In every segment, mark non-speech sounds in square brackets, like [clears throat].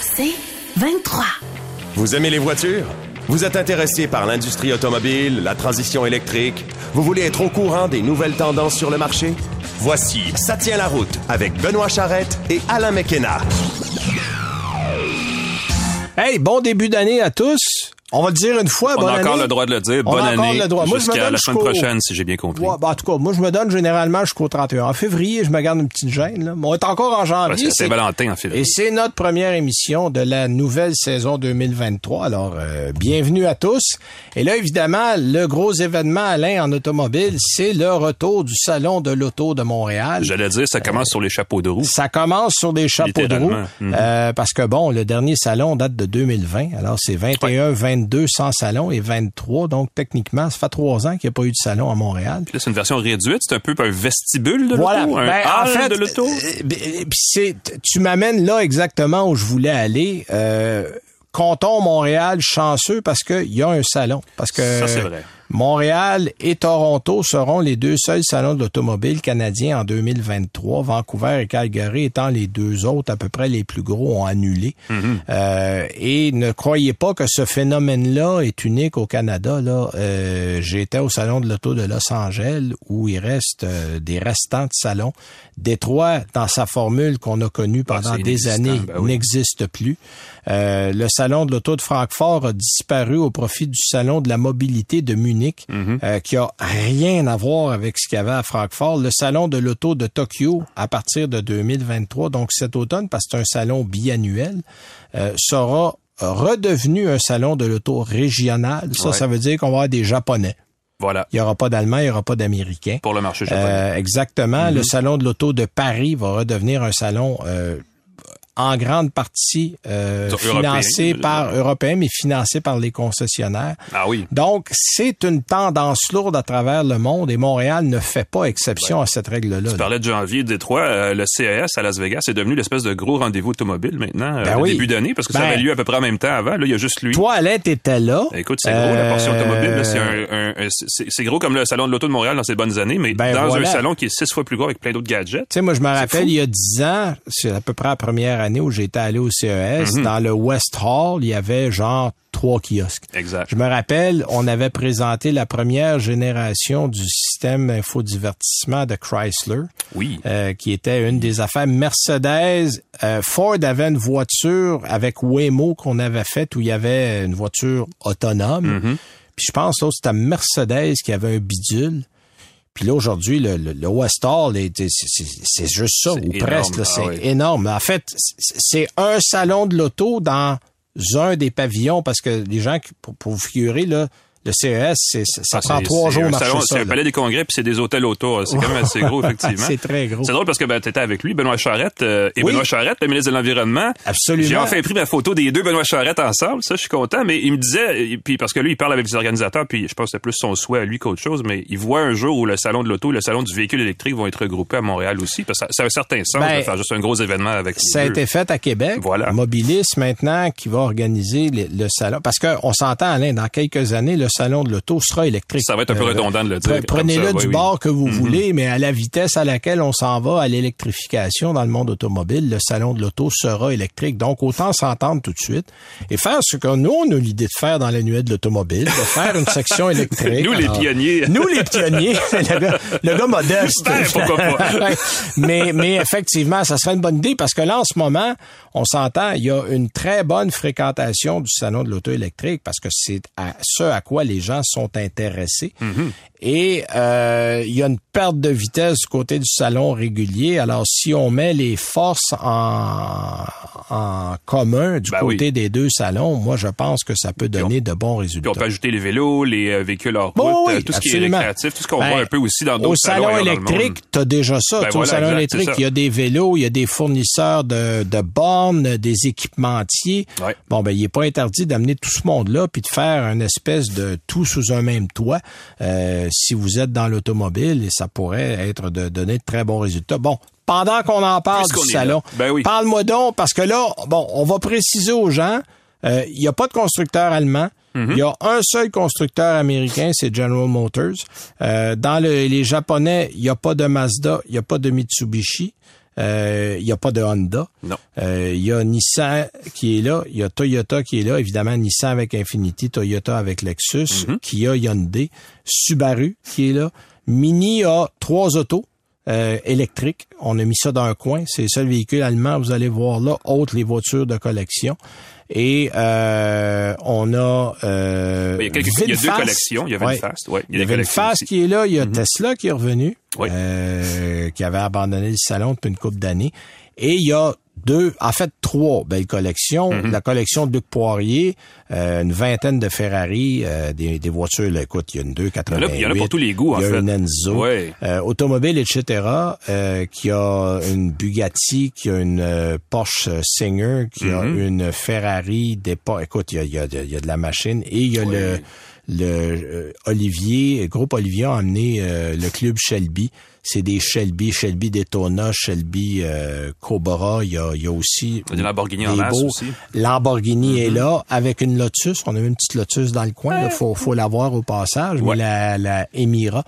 C'est 23. Vous aimez les voitures? Vous êtes intéressé par l'industrie automobile, la transition électrique? Vous voulez être au courant des nouvelles tendances sur le marché? Voici Ça tient la route avec Benoît Charrette et Alain McKenna. Hey, bon début d'année à tous. On va le dire une fois, On bonne a encore année. le droit de le dire. On Bonne a année. le droit. Moi, je me Jusqu'à donne la semaine prochaine, si j'ai bien compris. Ouais, ben, en tout cas, moi, je me donne généralement jusqu'au 31. En février, je me garde une petite gêne. Là. Mais on est encore en Ouais, janvier. c'est Saint-Valentin en février. Et c'est notre première émission de la nouvelle saison 2023. Alors, euh, bienvenue à tous. Et là, évidemment, le gros événement, Alain, en automobile, c'est le retour du Salon de l'Auto de Montréal. J'allais dire, ça commence sur les chapeaux de roue. Ça commence sur des chapeaux de roue. Mhm. euh, parce que, bon, le dernier salon date de 2020. Alors, c'est 21, 22 sans salon et 23. Donc, techniquement, ça fait trois ans qu'il n'y a pas eu de salon à Montréal. Puis là, c'est une version réduite. C'est un peu un vestibule de Voilà. l'auto, un Ben, hall en fait, de l'auto. euh, ben, puis c'est, tu m'amènes là exactement où je voulais aller. Euh, Canton Montréal chanceux parce qu'il y a un salon. Parce que Ça, c'est vrai. Montréal et Toronto seront les deux seuls salons de l'automobile canadien en 2023. Vancouver et Calgary étant les deux autres à peu près les plus gros ont annulé. Mm-hmm. Euh, et ne croyez pas que ce phénomène-là est unique au Canada. Là, euh, j'étais au salon de l'auto de Los Angeles où il reste euh, des restants de salons. Détroit, dans sa formule qu'on a connue pendant Ah, c'est des années, ben oui. n'existe plus. Le salon de l'auto de Francfort a disparu au profit du salon de la mobilité de Munich, Mhm. euh, qui a rien à voir avec ce qu'il y avait à Francfort. Le salon de l'auto de Tokyo, à partir de 2023, donc cet automne, parce que c'est un salon biannuel, euh, sera redevenu un salon de l'auto régional. Ça, Ouais. ça veut dire qu'on va avoir des Japonais. Voilà. Il n'y aura pas d'Allemands, il n'y aura pas d'Américains. Pour le marché japonais. Euh, exactement. Mhm. Le salon de l'auto de Paris va redevenir un salon euh, en grande partie euh, financé européen, par euh, européens, mais financé par les concessionnaires. ah oui. Donc, c'est une tendance lourde à travers le monde et Montréal ne fait pas exception à cette règle-là. Tu parlais de janvier, Détroit, euh, le CES à Las Vegas est devenu l'espèce de gros rendez-vous automobile maintenant, euh, Ben au oui. début d'année, parce que ça Ben- avait lieu à peu près en même temps avant. Là, il y a juste lui. Toi, Alain, t'étais là. Écoute, c'est gros, la portion Euh, automobile. C'est un, c'est- c'est gros comme le salon de l'auto de Montréal dans ses bonnes années, mais Ben dans voilà. un salon qui est six fois plus gros avec plein d'autres gadgets. Tu sais, moi, je me rappelle, fou. il y a dix ans, c'est à peu près la première année où j'étais allé au CES, Mhm. dans le West Hall, il y avait genre trois kiosques. Exact. Je me rappelle, on avait présenté la première génération du système infodivertissement de Chrysler, Oui. euh, qui était une des affaires Mercedes. Euh, Ford avait une voiture avec Waymo qu'on avait faite où il y avait une voiture autonome. Mhm. Puis je pense là, c'était Mercedes qui avait un bidule. Puis là, aujourd'hui, le, le, le West Hall, est- c'est juste ça, ou presque. ah c'est oui. énorme. En fait, c'est un salon de l'auto dans un des pavillons, parce que les gens, qui- pour, pour vous figurer, là, le CES, c'est- ça Ah, prend c'est- trois jours marcher salon-. C'est un palais des congrès, puis c'est des hôtels autour. C'est quand même assez gros, effectivement. [laughs] C'est très gros. C'est drôle parce que ben, tu étais avec lui, Benoît Charette, euh, et Oui. Benoît Charette, le ministre de l'Environnement. Absolument. J'ai enfin pris ma photo des deux Benoît Charette ensemble, ça je suis content, mais il me disait, puis parce que lui il parle avec les organisateurs, puis je pense que c'est plus son souhait à lui qu'autre chose, mais il voit un jour où le salon de l'auto et le salon du véhicule électrique vont être regroupés à Montréal aussi, parce que ça, ça a un certain sens Ben, de faire juste un gros événement avec Ça a deux. été fait à Québec. Voilà. Mobilis, maintenant, qui va organiser le, le salon. Parce qu'on s'entend, Alain, dans quelques années, le salon de l'auto sera électrique. Ça va être un peu redondant de le dire Prenez-le du oui, bord que vous Mhm. voulez, mais à la vitesse à laquelle on s'en va à l'électrification dans le monde automobile, le salon de l'auto sera électrique. Donc, autant s'entendre tout de suite et faire ce que nous, on a l'idée de faire dans l'annuel de l'automobile, de faire une section [laughs] électrique. Nous, les Alors, pionniers. [laughs] Nous, les pionniers. [laughs] le, gars, le gars modeste. Ben, pourquoi pas. Mais effectivement, ça serait une bonne idée parce que là, en ce moment, on s'entend, il y a une très bonne fréquentation du salon de l'auto électrique parce que c'est à ce à quoi les gens sont intéressés. Mm-hmm. Et euh, il y a une perte de vitesse du côté du salon régulier. Alors, si on met les forces en, en commun du Ben côté oui. des deux salons, moi, je pense que ça peut donner de bons Puis résultats. on peut ajouter les vélos, les euh, véhicules hors route, Bon, oui, euh, tout ce qui est récréatif, tout ce qu'on Ben, voit un peu aussi dans d'autres Au salons salon le monde. électrique, t'as déjà ça. Ben Tu au salon exact, électrique, il y a des vélos, il y a des fournisseurs de, de bornes, des équipementiers. Ouais. Bon, ben, il est pas interdit d'amener tout ce monde-là puis de faire une espèce de tout sous un même toit euh, si vous êtes dans l'automobile et ça pourrait être de donner de très bons résultats. Bon, pendant qu'on en parle Puisqu'on du salon. Ben oui. parle-moi donc, parce que là, bon, on va préciser aux gens, euh, il n'y a pas de constructeur allemand. Il y a un seul constructeur américain, c'est General Motors. Euh, dans le- les Japonais, il n'y a pas de Mazda, il n'y a pas de Mitsubishi. Euh, il n'y a pas de Honda. Non. Euh, Il y a Nissan qui est là. Il y a Toyota qui est là. Évidemment, Nissan avec Infinity, Toyota avec Lexus, Kia Hyundai, Subaru qui est là. Mini a trois autos. euh, électriques. On a mis ça dans un coin. C'est le seul véhicule allemand, vous allez voir là, autres les voitures de collection. Et euh, on a euh, Il y a, quelques, il y a deux collections. Il y a Ouais. Vinfast. Ouais, Il y a Vinfast aussi. qui est là, il y a Tesla qui est revenu, Oui. euh, qui avait abandonné le salon depuis une couple d'années. Et il y a deux, en fait trois belles collections. Mm-hmm. La collection de Luc Poirier, euh, une vingtaine de Ferrari, euh, des, des voitures, là, écoute, il y a une 288. Il y en a pour tous les goûts, en Il y a fait. une Enzo. Ouais. Euh, automobile, etc., euh, qui a une Bugatti, qui a une euh, Porsche Singer, qui a Mm-hmm. une Ferrari, des pas. Écoute, il y a, il y, a, il y a de la machine. Et il y a le, le euh, Olivier, le groupe Olivier a amené euh, le club Shelby. C'est des Shelby, Shelby Daytona, Shelby euh, Cobra. Il y a, il y a aussi Il y a des Lamborghini en des masse beaux- aussi. Lamborghini est là avec une Lotus. On a eu une petite Lotus dans le coin. Il faut, faut la voir au passage. Ouais. Mais la, la Emira,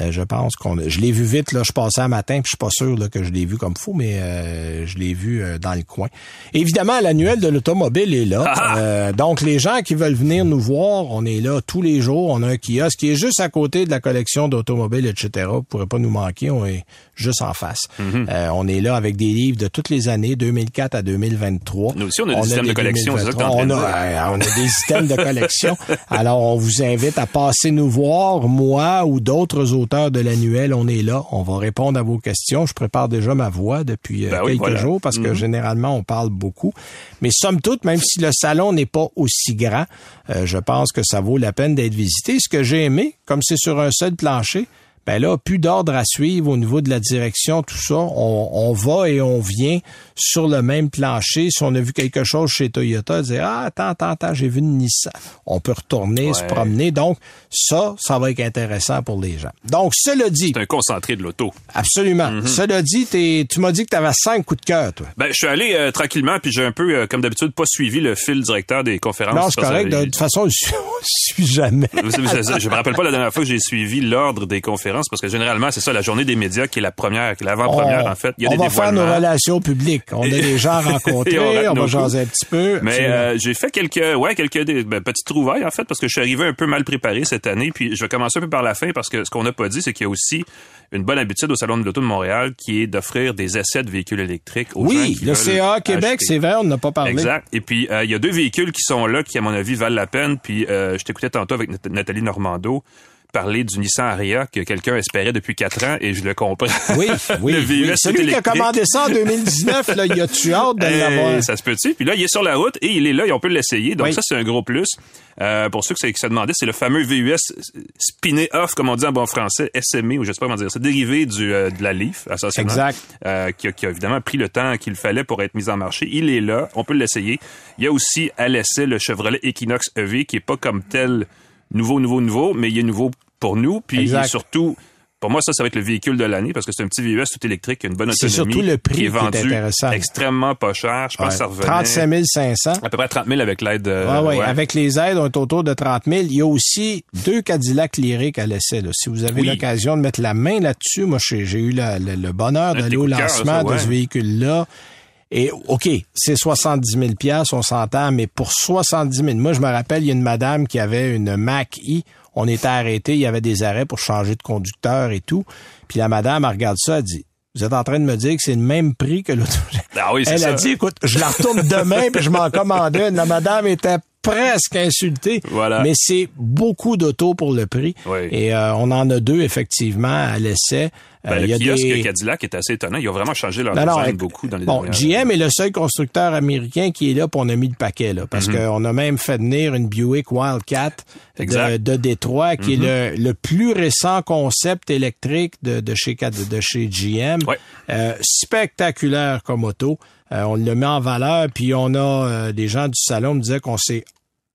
euh, je pense qu'on, je l'ai vu vite. Là, je passais un matin, puis je suis pas sûr là, que je l'ai vu comme fou, mais euh, je l'ai vu euh, dans le coin. Évidemment, l'annuel de l'automobile est là. Ah! Euh, donc, les gens qui veulent venir nous voir, on est là tous les jours. On a un kiosque qui est juste à côté de la collection d'automobiles, etc. Vous pourrez pas nous manquer. On est juste en face. Mm-hmm. Euh, on est là avec des livres de toutes les années, 2004 à 2023. Nous aussi, on a des items de collection, c'est ça que t'es en 2023. train On de a, dire. euh, on a des [laughs] items de collection. Alors, on vous invite à passer nous voir, moi ou d'autres auteurs de l'annuel. On est là. On va répondre à vos questions. Je prépare déjà ma voix depuis euh, Ben oui, quelques voilà. jours parce que Mhm. généralement, on parle beaucoup. Mais somme toute, même si le salon n'est pas aussi grand, euh, je pense que ça vaut la peine d'être visité. Ce que j'ai aimé, comme c'est sur un seul plancher, ben là, plus d'ordre à suivre au niveau de la direction, tout ça. On, on va et on vient sur le même plancher. Si on a vu quelque chose chez Toyota, dire Ah, attends, attends, attends, j'ai vu une Nissan. On peut retourner, se promener. Donc, ça, ça va être intéressant pour les gens. Donc, cela dit, C'est un concentré de l'auto. absolument. Mhm. Cela dit, tu m'as dit que tu avais cinq coups de cœur, toi. Ben, je suis allé euh, tranquillement, puis j'ai un peu, euh, comme d'habitude, pas suivi le fil directeur des conférences. Non, c'est correct. De toute façon, je [laughs] suis, je jamais. Savez, c'est ça. Je me rappelle pas la dernière fois que j'ai suivi l'ordre des conférences parce que généralement c'est ça la journée des médias qui est la première, qui est l'avant-première en fait. Il y a on des va faire nos relations publiques. On a des gens [laughs] rencontrés, on on, va jaser coups. un petit peu. Mais euh, j'ai fait quelques ouais quelques des- ben, petites trouvailles en fait parce que je suis arrivé un peu mal préparé cette année puis je vais commencer un peu par la fin parce que ce qu'on n'a pas dit c'est qu'il y a aussi une bonne habitude au salon de l'auto de Montréal qui est d'offrir des essais de véhicules électriques aux gens oui, le CA Québec, c'est vrai, on n'a pas parlé. Exact. Et puis, euh, il y a deux véhicules qui sont là qui, à mon avis, valent la peine. Puis, euh, je t'écoutais tantôt avec Nat- Nathalie Normando parler du Nissan Aria que quelqu'un espérait depuis quatre ans et je le comprends. Oui, [laughs] oui. le VUS oui. Celui qui a commandé ça en 2019, là, y a-tu hâte de l'avoir? ça se peut-tu? Puis là, il est sur la route et il est là et on peut l'essayer. Donc Oui. ça, c'est un gros plus. Euh, pour ceux qui se- demandaient, c'est le fameux VUS spiné off, comme on dit en bon français, SME, ou je sais pas comment dire. C'est dérivé du, euh, de la Leaf. Exact. Euh, qui, a, qui a évidemment pris le temps qu'il fallait pour être mis en marché. Il est là, on peut l'essayer. Il y a aussi à l'essai le Chevrolet Equinox EV, qui est pas comme tel nouveau, nouveau, nouveau, mais il est nouveau pour nous. Puis il est surtout... Pour moi, ça, ça va être le véhicule de l'année parce que c'est un petit VUS tout électrique, une bonne C'est autonomie. surtout le prix qui est qui extrêmement pas cher. Je pense que ça revenait 35 500. à peu près 30 000 avec l'aide. euh, Ah oui, ouais. avec les aides, on est autour de 30 000. Il y a aussi deux Cadillac lyriques à l'essai. là. Si vous avez Oui. l'occasion de mettre la main là-dessus, moi, j'ai eu la- le, le bonheur d'aller au cœur, lancement ça, ouais. de ce véhicule-là. Et OK, c'est 70 000 pièces, on s'entend, mais pour 70 000, moi, je me rappelle, il y a une madame qui avait une Mac-I. On était arrêté, il y avait des arrêts pour changer de conducteur et tout. Puis la madame, elle regarde ça, elle dit, vous êtes en train de me dire que c'est le même prix que l'auto. [laughs] Ah oui, Elle ça. a dit, écoute, je la retourne demain, puis je m'en commandais. une. La madame était presque insultée. Voilà. Mais c'est beaucoup d'autos pour le prix. Oui. Et euh, on en a deux, effectivement, à l'essai. Ben, Euh, le y a kiosque des... Cadillac est assez étonnant. Ils ont vraiment changé leur non, design éc- beaucoup dans les Bon, GM est le seul constructeur américain qui est là, puis on a mis le paquet, là, Mhm. parce qu'on a même fait venir une Buick Wildcat de. Mhm. Détroit, qui est le, le plus récent concept électrique de, de chez de chez GM. Ouais. Euh, spectaculaire comme auto. Euh, on le met en valeur, puis on a euh, des gens du salon me disaient qu'on s'est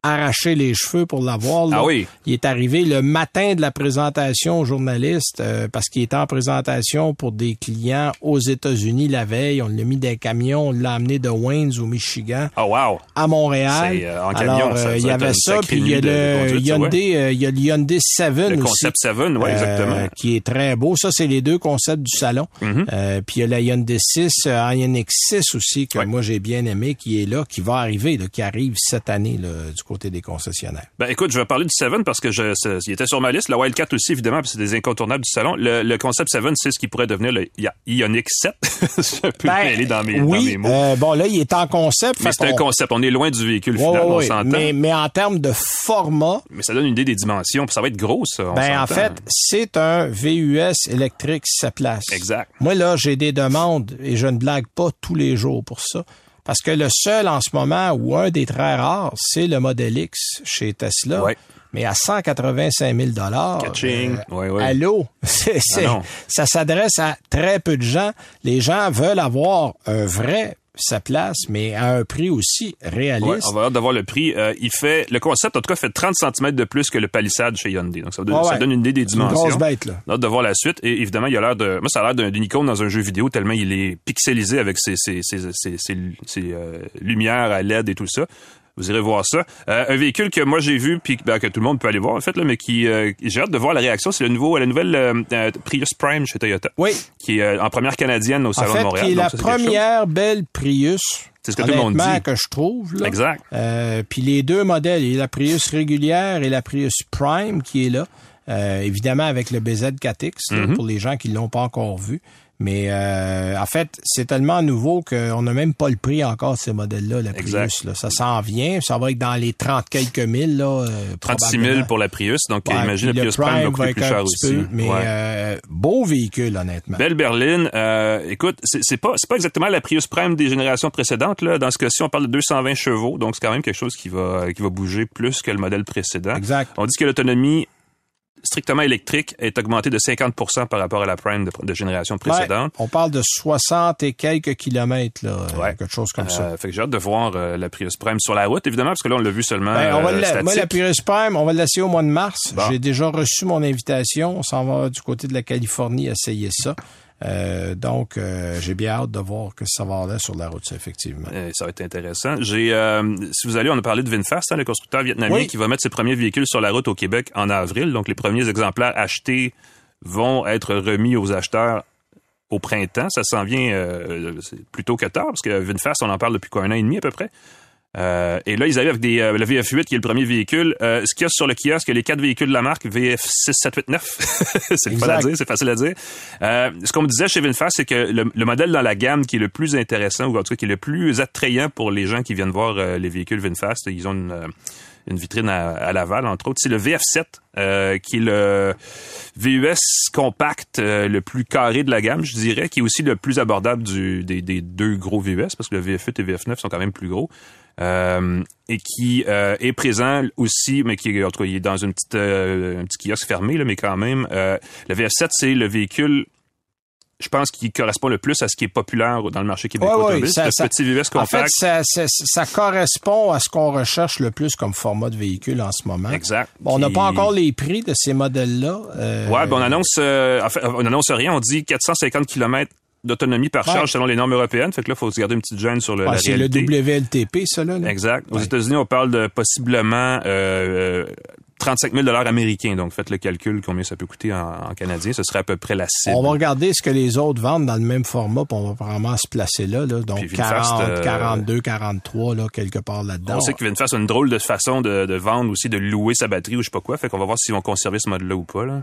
arraché les cheveux pour l'avoir. Ah oui. Il est arrivé le matin de la présentation aux journalistes euh, parce qu'il était en présentation pour des clients aux États-Unis la veille. On l'a mis des camions, on l'a amené de Waynes au Michigan Oh, wow. à Montréal. C'est, euh, en camion, Alors, ça, euh, il y avait ça, puis il y a le Hyundai, euh, il y a le Hyundai 7 Le aussi. concept 7, oui, euh, exactement. qui est très beau. Ça, c'est les deux concepts du salon. Mhm. Euh, puis il y a la Hyundai 6, euh, Ioniq 6 aussi, que Ouais. moi j'ai bien aimé, qui est là, qui va arriver, là, qui arrive cette année là, du côté des concessionnaires. Ben écoute, je vais parler du 7 parce que je, il était sur ma liste. Le Wildcat aussi, évidemment, puis c'est des incontournables du salon. Le, le concept 7, c'est ce qui pourrait devenir le Ioniq 7. je suis [laughs] un peu Ben, dans mes, dans oui, mes mots. euh, bon là, il est en concept. mais c'est un concept. On est loin du véhicule Ouais, final, ouais, on s'entend. mais, Mais... mais en termes de format, ça donne une idée des dimensions. Puis ça va être gros, ça. on ben en fait, c'est un VUS électrique 7 places. Exact. Moi là, j'ai des demandes et je ne blague pas tous les jours pour ça. Parce que le seul en ce moment, ou un des très rares, c'est le Model X chez Tesla. Ouais. Mais à 185 000 dollars. Catching. Ouais, ouais. Allô? [laughs] C'est, non. ça s'adresse à très peu de gens. Les gens veulent avoir un vrai sa place, mais à un prix aussi réaliste. Ouais, on va avoir de voir le prix. Euh, il fait le concept en tout cas fait 30 cm de plus que le Palisade chez Hyundai. Donc ça donne, Ah ouais. ça donne une idée des C'est une dimensions. grosse bête, là. On a hâte de voir la suite. Et évidemment, il a l'air de. Moi, ça a l'air d'un d'une icône dans un jeu vidéo tellement il est pixelisé avec ses, ses, ses, ses, ses- ses, euh, lumières à LED et tout ça. Vous irez voir ça. Euh, un véhicule que moi j'ai vu puis ben, que tout le monde peut aller voir en fait là, mais qui euh, j'ai hâte de voir la réaction. C'est le nouveau, la nouvelle euh, euh, Prius Prime chez Toyota, Oui. qui est euh, en première canadienne au En salon fait, de Montréal. qui est Donc la ça, première belle Prius. C'est ce que tout le monde dit. que je trouve. Là. Exact. Euh, puis les deux modèles, il y a la Prius régulière et la Prius Prime qui est là. Euh, évidemment avec le BZ4X là, Mhm. pour les gens qui l'ont pas encore vu. Mais euh, en fait, c'est tellement nouveau qu'on n'a même pas le prix encore de ces modèles-là, la Prius. Exact. Là. Ça s'en vient. Ça va être dans les 30 quelques mille. Là, euh, 36 000 probablement. pour la Prius. Donc Ouais, imagine le Prius Prime va coûter plus cher aussi. peu, mais Ouais. euh, beau véhicule, honnêtement. Belle berline. Euh, écoute, c'est pas pas exactement la Prius Prime des générations précédentes. Là. Dans ce cas-ci, on parle de 220 chevaux, donc c'est quand même quelque chose qui va qui va bouger plus que le modèle précédent. Exact. On dit que l'autonomie strictement électrique est augmentée de 50% par rapport à la Prime de, de génération précédente. Ouais, on parle de 60 et quelques kilomètres, là, euh, Ouais. quelque chose comme ça. Euh, fait que j'ai hâte de voir euh, la Prius Prime sur la route, évidemment, parce que là, on l'a vu seulement Ben, on va euh, la- moi, la Prius Prime, on va le laisser au mois de mars. Bon. J'ai déjà reçu mon invitation. On s'en va du côté de la Californie essayer ça. Euh, donc, euh, j'ai bien hâte de voir que ça va aller sur la route, ça, effectivement. Euh, ça va être intéressant. J'ai, euh, si vous allez, on a parlé de Vinfast, hein, le constructeur vietnamien Oui. qui va mettre ses premiers véhicules sur la route au Québec en avril. Donc, les premiers exemplaires achetés vont être remis aux acheteurs au printemps. Ça s'en vient plutôt que tard, parce que Vinfast, on en parle depuis quoi, un an et demi à peu près? Euh, et là, ils arrivent avec des, euh, le VF8 qui est le premier véhicule. Euh, ce qu'il y a sur le kiosque, les quatre véhicules de la marque VF6789. [laughs] c'est le fun à dire, c'est facile à dire. Euh, ce qu'on me disait chez Vinfast, c'est que le, le modèle dans la gamme qui est le plus intéressant, ou en tout cas qui est le plus attrayant pour les gens qui viennent voir euh, les véhicules Vinfast, ils ont une, euh, une vitrine à, à Laval, entre autres, c'est le VF7, euh, qui est le VUS compact euh, le plus carré de la gamme, je dirais, qui est aussi le plus abordable du, des, des deux gros VUS, parce que le VF8 et le VF9 sont quand même plus gros. Euh, et qui euh, est présent aussi, mais qui est, en tout cas, il est dans une petite, euh, un petit kiosque fermé, là, mais quand même. Le VF7, c'est le véhicule, je pense, qui correspond le plus à ce qui est populaire dans le marché québécois Ouais, automobile. ça- le ça- petit VUS En fait, compact. ça, correspond à ce qu'on recherche le plus comme format de véhicule en ce moment. exact. Bon, on n'a pas encore les prix de ces modèles-là. euh, Ouais, ben on annonce, euh, on annonce rien. On dit 450 km d'autonomie par charge Ouais. selon les normes européennes. Fait que là, il faut se garder une petite gêne sur le, ouais, la c'est le. WLTP, ça, là. là. Exact. Aux Ouais. États-Unis, on parle de possiblement euh, euh, 35 000 américains. Donc, faites le calcul combien ça peut coûter en, en canadien. Ce serait à peu près la cible. On va regarder ce que les autres vendent dans le même format, puis on va vraiment se placer là. là. Donc, Puis Vinfast, 40, euh, 42, 43, là, quelque part là-dedans. On sait que Vinfast a une drôle de façon de, de vendre aussi, de louer sa batterie ou je sais pas quoi. Fait qu'on va voir s'ils vont conserver ce mode-là ou pas. Là.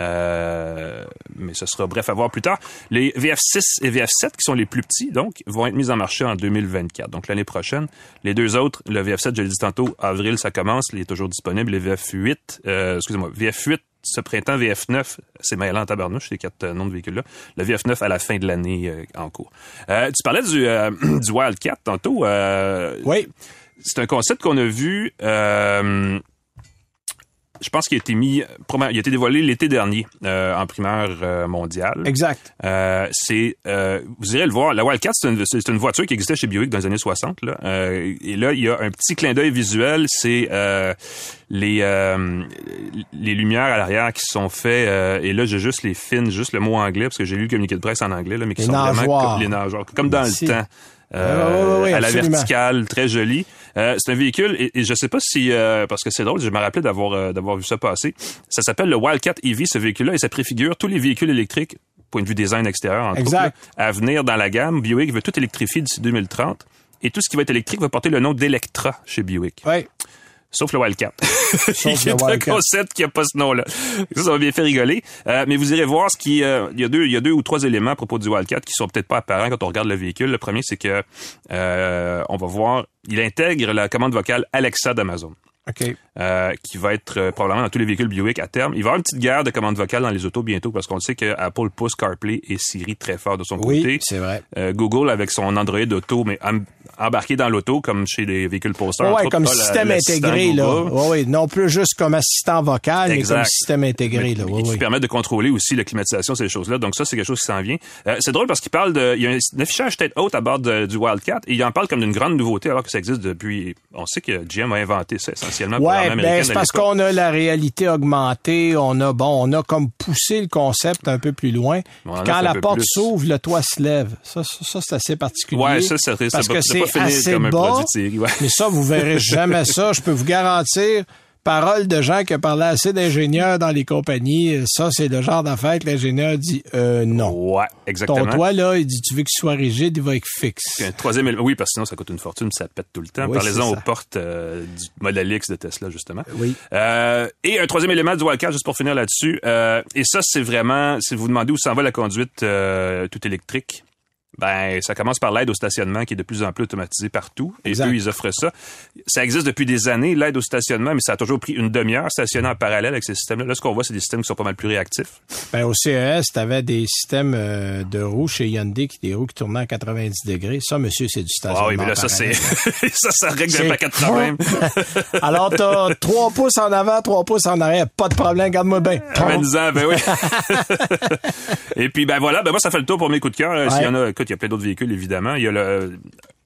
Euh, mais ce sera bref à voir plus tard. Les VF6 et VF7, qui sont les plus petits, donc, vont être mis en marché en 2024, donc l'année prochaine. Les deux autres, le VF7, je l'ai dit tantôt, avril, ça commence, il est toujours disponible. Les VF8, euh, excusez-moi, VF8 ce printemps, VF9, c'est mêlant en tabarnouche, ces quatre euh, noms de véhicules-là. Le VF9 à la fin de l'année euh, en cours. Euh, tu parlais du, euh, [clears throat] du Wildcat tantôt. Euh, Oui, c'est un concept qu'on a vu. Euh, je pense qu'il a été mis, il a été dévoilé l'été dernier euh, en primeur euh, mondiale. Exact. Euh, c'est, vous irez le voir. La Wildcat, c'est une, c'est une voiture qui existait chez Buick dans les années 60. Là. et là, il y a un petit clin d'œil visuel. C'est les les lumières à l'arrière qui sont faites. et là, j'ai juste les fines, juste le mot anglais parce que j'ai lu le communiqué de presse en anglais, là, mais qui Les sont nageoires. vraiment comme les nageoires, comme dans le temps. Ouais, à la verticale, très joli. Euh, c'est un véhicule et, et je sais pas si euh, parce que c'est drôle, je me rappelais d'avoir euh, d'avoir vu ça passer. Ça s'appelle le Wildcat EV ce véhicule-là et ça préfigure tous les véhicules électriques point de vue design extérieur autres, là, à venir dans la gamme. Buick veut tout électrifier d'ici 2030 et tout ce qui va être électrique va porter le nom d'Electra chez Buick. Sauf le Wildcat. [laughs] Sauf le un Wildcat. concept qui a pas ce nom-là. Ça, ça va bien faire rigoler. Euh, mais vous irez voir ce qui, euh, il y a deux, il y a deux ou trois éléments à propos du Wildcat qui sont peut-être pas apparents quand on regarde le véhicule. Le premier, c'est que euh, on va voir, il intègre la commande vocale Alexa d'Amazon. OK. euh, qui va être euh, probablement dans tous les véhicules Buick à terme. Il va y avoir une petite guerre de commande vocale dans les autos bientôt parce qu'on sait que Apple pousse CarPlay et Siri très fort de son Oui, côté. c'est vrai. Euh, Google avec son Android Auto, mais em- embarqué dans l'auto comme chez les véhicules posters. Ouais, comme la- système intégré, là. Ouais, ouais. Non plus juste comme assistant vocal, mais comme système intégré, là. Mais Ouais, qui ouais. permet de contrôler aussi la climatisation, ces choses-là. Donc ça, c'est quelque chose qui s'en vient. Euh, c'est drôle parce qu'il parle de, il y a un, affichage tête haute à bord de- du Wildcat et il en parle comme d'une grande nouveauté alors que ça existe depuis. On sait que GM a inventé ça essentiellement pour Ouais, ben, c'est parce qu'on a la réalité augmentée, on a bon, on a comme poussé le concept un peu plus loin. Quand la porte s'ouvre, le toit se lève. Ça, ça, ça, c'est assez particulier. Ouais, ça, ça, parce ça que c'est assez comme un produit. Ouais. mais ça, vous verrez [laughs] jamais ça. Je peux vous garantir. Parole de gens qui ont parlé assez d'ingénieurs dans les compagnies. Ça, c'est le genre d'affaire que l'ingénieur dit euh, non. Ouais, exactement. Ton toit, là, il dit tu veux qu'il soit rigide, il va être fixe. Puis un troisième élément, oui, parce que sinon ça coûte une fortune, ça pète tout le temps. Oui, Parlez-en aux portes euh, du Model X de Tesla, justement. Oui. Euh, et un troisième élément du Wildcat, juste pour finir là-dessus. euh, et ça, c'est vraiment, si vous demandez où s'en va la conduite euh, tout électrique, ben ça commence par l'aide au stationnement qui est de plus en plus automatisé partout. Et Exact. eux, ils offrent ça. Ça existe depuis des années, l'aide au stationnement, mais ça a toujours pris une demi-heure stationner en parallèle avec ces systèmes-là. Là, ce qu'on voit, c'est des systèmes qui sont pas mal plus réactifs. Ben, au CES, tu avais des systèmes euh, de roues chez Hyundai, qui des roues qui tournaient à 90 degrés. Ça, monsieur, c'est du stationnement. Ah oui, mais là, ça, c'est, [laughs] ça, ça règle un paquet de problèmes. Alors, t'as 3 pouces en avant, 3 pouces en arrière. Pas de problème, garde-moi bien. Ben oui. [laughs] Et puis, ben voilà, ben moi, ça fait le tour pour mes coups de cœur. Euh, S'il y en a, il y a plein d'autres véhicules, évidemment. Il y a le,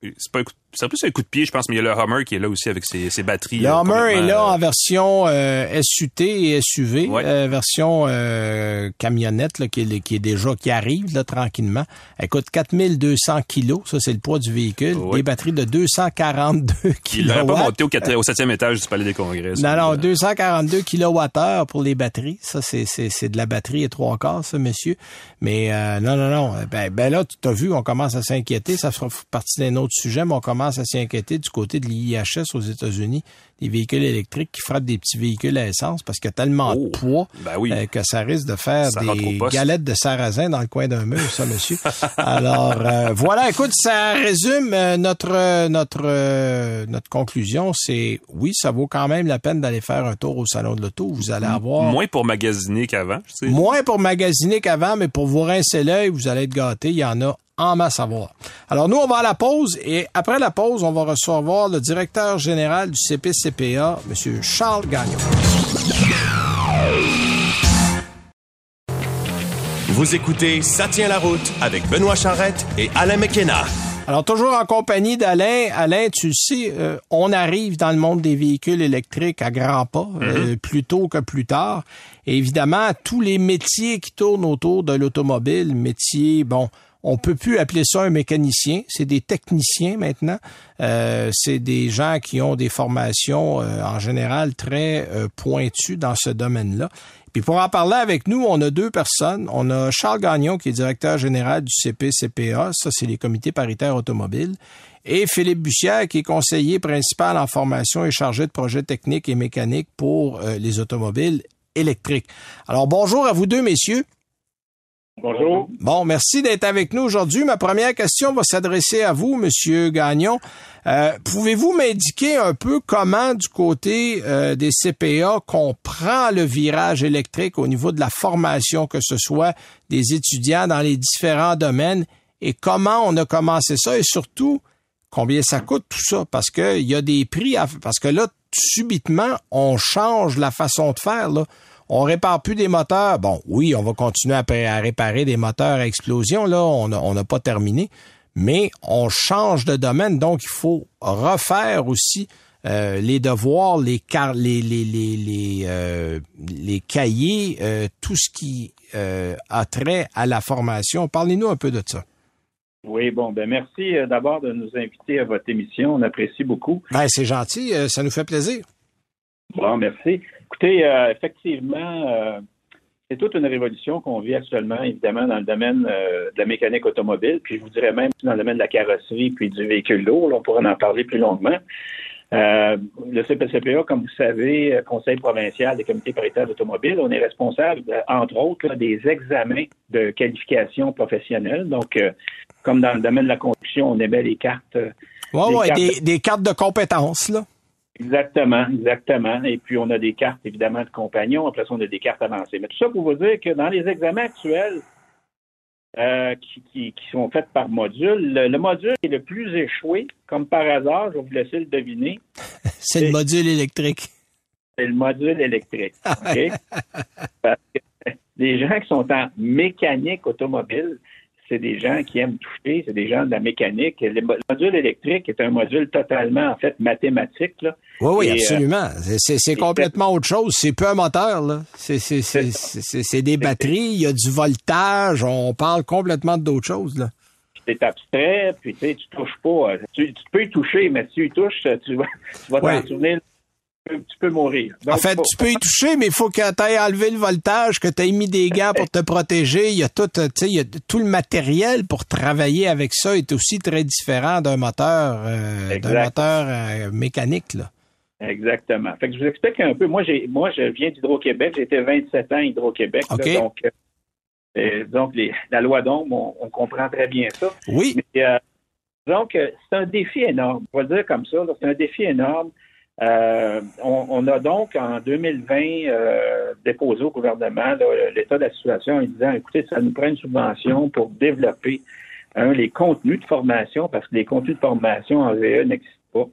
c'est pas un coup, c'est plus un coup de pied, je pense, mais il y a le Hummer qui est là aussi avec ses, ses batteries. Le euh, Hummer est là euh, en version euh, SUT et SUV, Ouais. euh, version euh, camionnette là, qui, est, qui est déjà qui arrive là, tranquillement. Elle coûte 4200 kilos, ça c'est le poids du véhicule. Ouais. Des batteries de 242 Il n'aurait pas monté au, quatre- au septième étage du Palais des Congrès. Non, non, 242 kWh pour les batteries. Ça, c'est, c'est, c'est de la batterie et trois quarts, ça, monsieur. Mais euh, non, non, non. Ben, ben là, tu as vu, on commence à s'inquiéter. Ça fera partie d'un autre sujet, mais on commence à s'inquiéter du côté de l'IHS aux États-Unis, des véhicules électriques qui frappent des petits véhicules à essence parce qu'il y a tellement Oh, de poids ben oui. euh, que ça risque de faire Ça des galettes de sarrasin dans le coin d'un mur, ça, monsieur. Alors, euh, voilà, écoute, ça résume euh, notre notre notre conclusion. C'est oui, ça vaut quand même la peine d'aller faire un tour au salon de l'auto. Vous allez avoir Moins pour magasiner qu'avant, moins pour magasiner qu'avant, mais pour vous rincer l'œil, vous allez être gâtés. Il y en a en masse à voir. Alors nous, on va à la pause et après la pause, on va recevoir le directeur général du CPCPA, M. Charles Gagnon. Vous écoutez Ça tient la route avec Benoît Charrette et Alain McKenna. Alors, toujours en compagnie d'Alain. Alain, tu le sais, euh, on arrive dans le monde des véhicules électriques à grands pas, euh, plus tôt que plus tard. Et évidemment, tous les métiers qui tournent autour de l'automobile, métiers, bon, on peut plus appeler ça un mécanicien, c'est des techniciens maintenant. Euh, c'est des gens qui ont des formations euh, en général très euh, pointues dans ce domaine-là. Puis pour en parler avec nous, on a deux personnes. On a Charles Gagnon, qui est directeur général du CPCPA, ça c'est les comités paritaires automobiles, et Philippe Bussière, qui est conseiller principal en formation et chargé de projets techniques et mécaniques pour les automobiles électriques. Alors bonjour à vous deux, messieurs. Bonjour. Bon, merci d'être avec nous aujourd'hui. Ma première question va s'adresser à vous, Monsieur Gagnon. Euh, Pouvez-vous m'indiquer un peu comment, du côté euh, des CPA, qu'on prend le virage électrique au niveau de la formation, que ce soit des étudiants dans les différents domaines, et comment on a commencé ça, et surtout, combien ça coûte tout ça? Parce qu'il y a des prix, à, parce que là, subitement, on change la façon de faire. Là. On répare plus des moteurs. Bon, oui, on va continuer à, réparer des moteurs à explosion. Là, on n'a pas terminé. Mais on change de domaine, donc il faut refaire aussi euh, les devoirs, les les les les les, euh, les cahiers, euh, tout ce qui a trait à la formation. Parlez-nous un peu de ça. Oui, bon, ben merci d'abord de nous inviter à votre émission. On apprécie beaucoup. Ben, c'est gentil, ça nous fait plaisir. Bon, merci. Écoutez, euh, effectivement, euh, c'est toute une révolution qu'on vit actuellement, évidemment, dans le domaine euh, de la mécanique automobile, puis je vous dirais même dans le domaine de la carrosserie puis du véhicule lourd. on pourrait en parler plus longuement. le CPCPA, comme vous savez, Conseil provincial des comités paritaires d'automobile, on est responsable, entre autres, des examens de qualification professionnelle. Donc, comme dans le domaine de la construction, on émet les cartes. Oui, oui, des, des cartes de compétences, là. Exactement, exactement. Et puis, on a des cartes, évidemment, de compagnons. Après ça, on a des cartes avancées. Mais tout ça pour vous dire que dans les examens actuels euh, qui, sont faits par module, le, module qui est le plus échoué, comme par hasard, je vais vous laisser le deviner. [laughs] c'est le module électrique. C'est le module électrique. OK? Parce que les gens qui sont en mécanique automobile, c'est des gens qui aiment toucher, c'est des gens de la mécanique. Le module électrique est un module totalement, en fait, mathématique. Là. Oui, oui, euh, absolument. c'est complètement autre chose. C'est peu un moteur. là. C'est des batteries, il y a du voltage, on parle complètement d'autre chose. là. C'est abstrait, puis tu sais, tu touches pas. Tu, peux y toucher, mais si tu y touches, tu vas, tu vas t'en souvenir tu peux mourir. en fait, tu peux y toucher, mais il faut que tu aies enlevé le voltage, que tu aies mis des gants pour te protéger. Il y a tout, il y a tout le matériel pour travailler avec ça est aussi très différent d'un moteur, euh, d'un moteur euh, mécanique. Là. Exactement. Fait que je vous explique un peu. Moi, j'ai, moi, je viens d'Hydro-Québec. Été 27 ans à Hydro-Québec. donc, euh, donc la loi d'ombre, on, comprend très bien ça. Oui. donc, c'est un défi énorme. On va le dire comme ça. C'est un défi énorme. Euh, on, a donc en 2020 euh, déposé au gouvernement l'état de la situation en disant écoutez, ça nous prend une subvention pour développer les contenus de formation, parce que les contenus de formation en VE n'existent pas.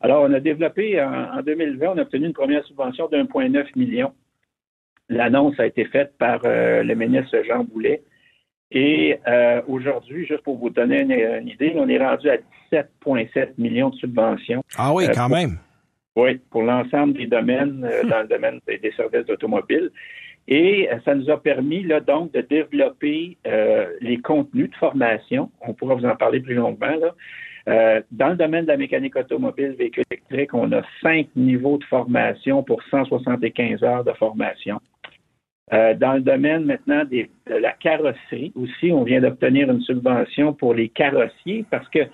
Alors, on a développé en, 2020, on a obtenu une première subvention de 1,9 million. L'annonce a été faite par euh, le ministre Jean Boulet. Et aujourd'hui, juste pour vous donner une, idée, on est rendu à 17,7 millions de subventions. Ah oui, quand même. Oui, pour l'ensemble des domaines, euh, dans le domaine des, services d'automobile. Et euh, ça nous a permis là donc de développer euh, les contenus de formation. On pourra vous en parler plus longuement. Là. dans le domaine de la mécanique automobile, véhicule électrique, on a cinq niveaux de formation pour 175 heures de formation. dans le domaine maintenant des, de la carrosserie aussi, on vient d'obtenir une subvention pour les carrossiers parce que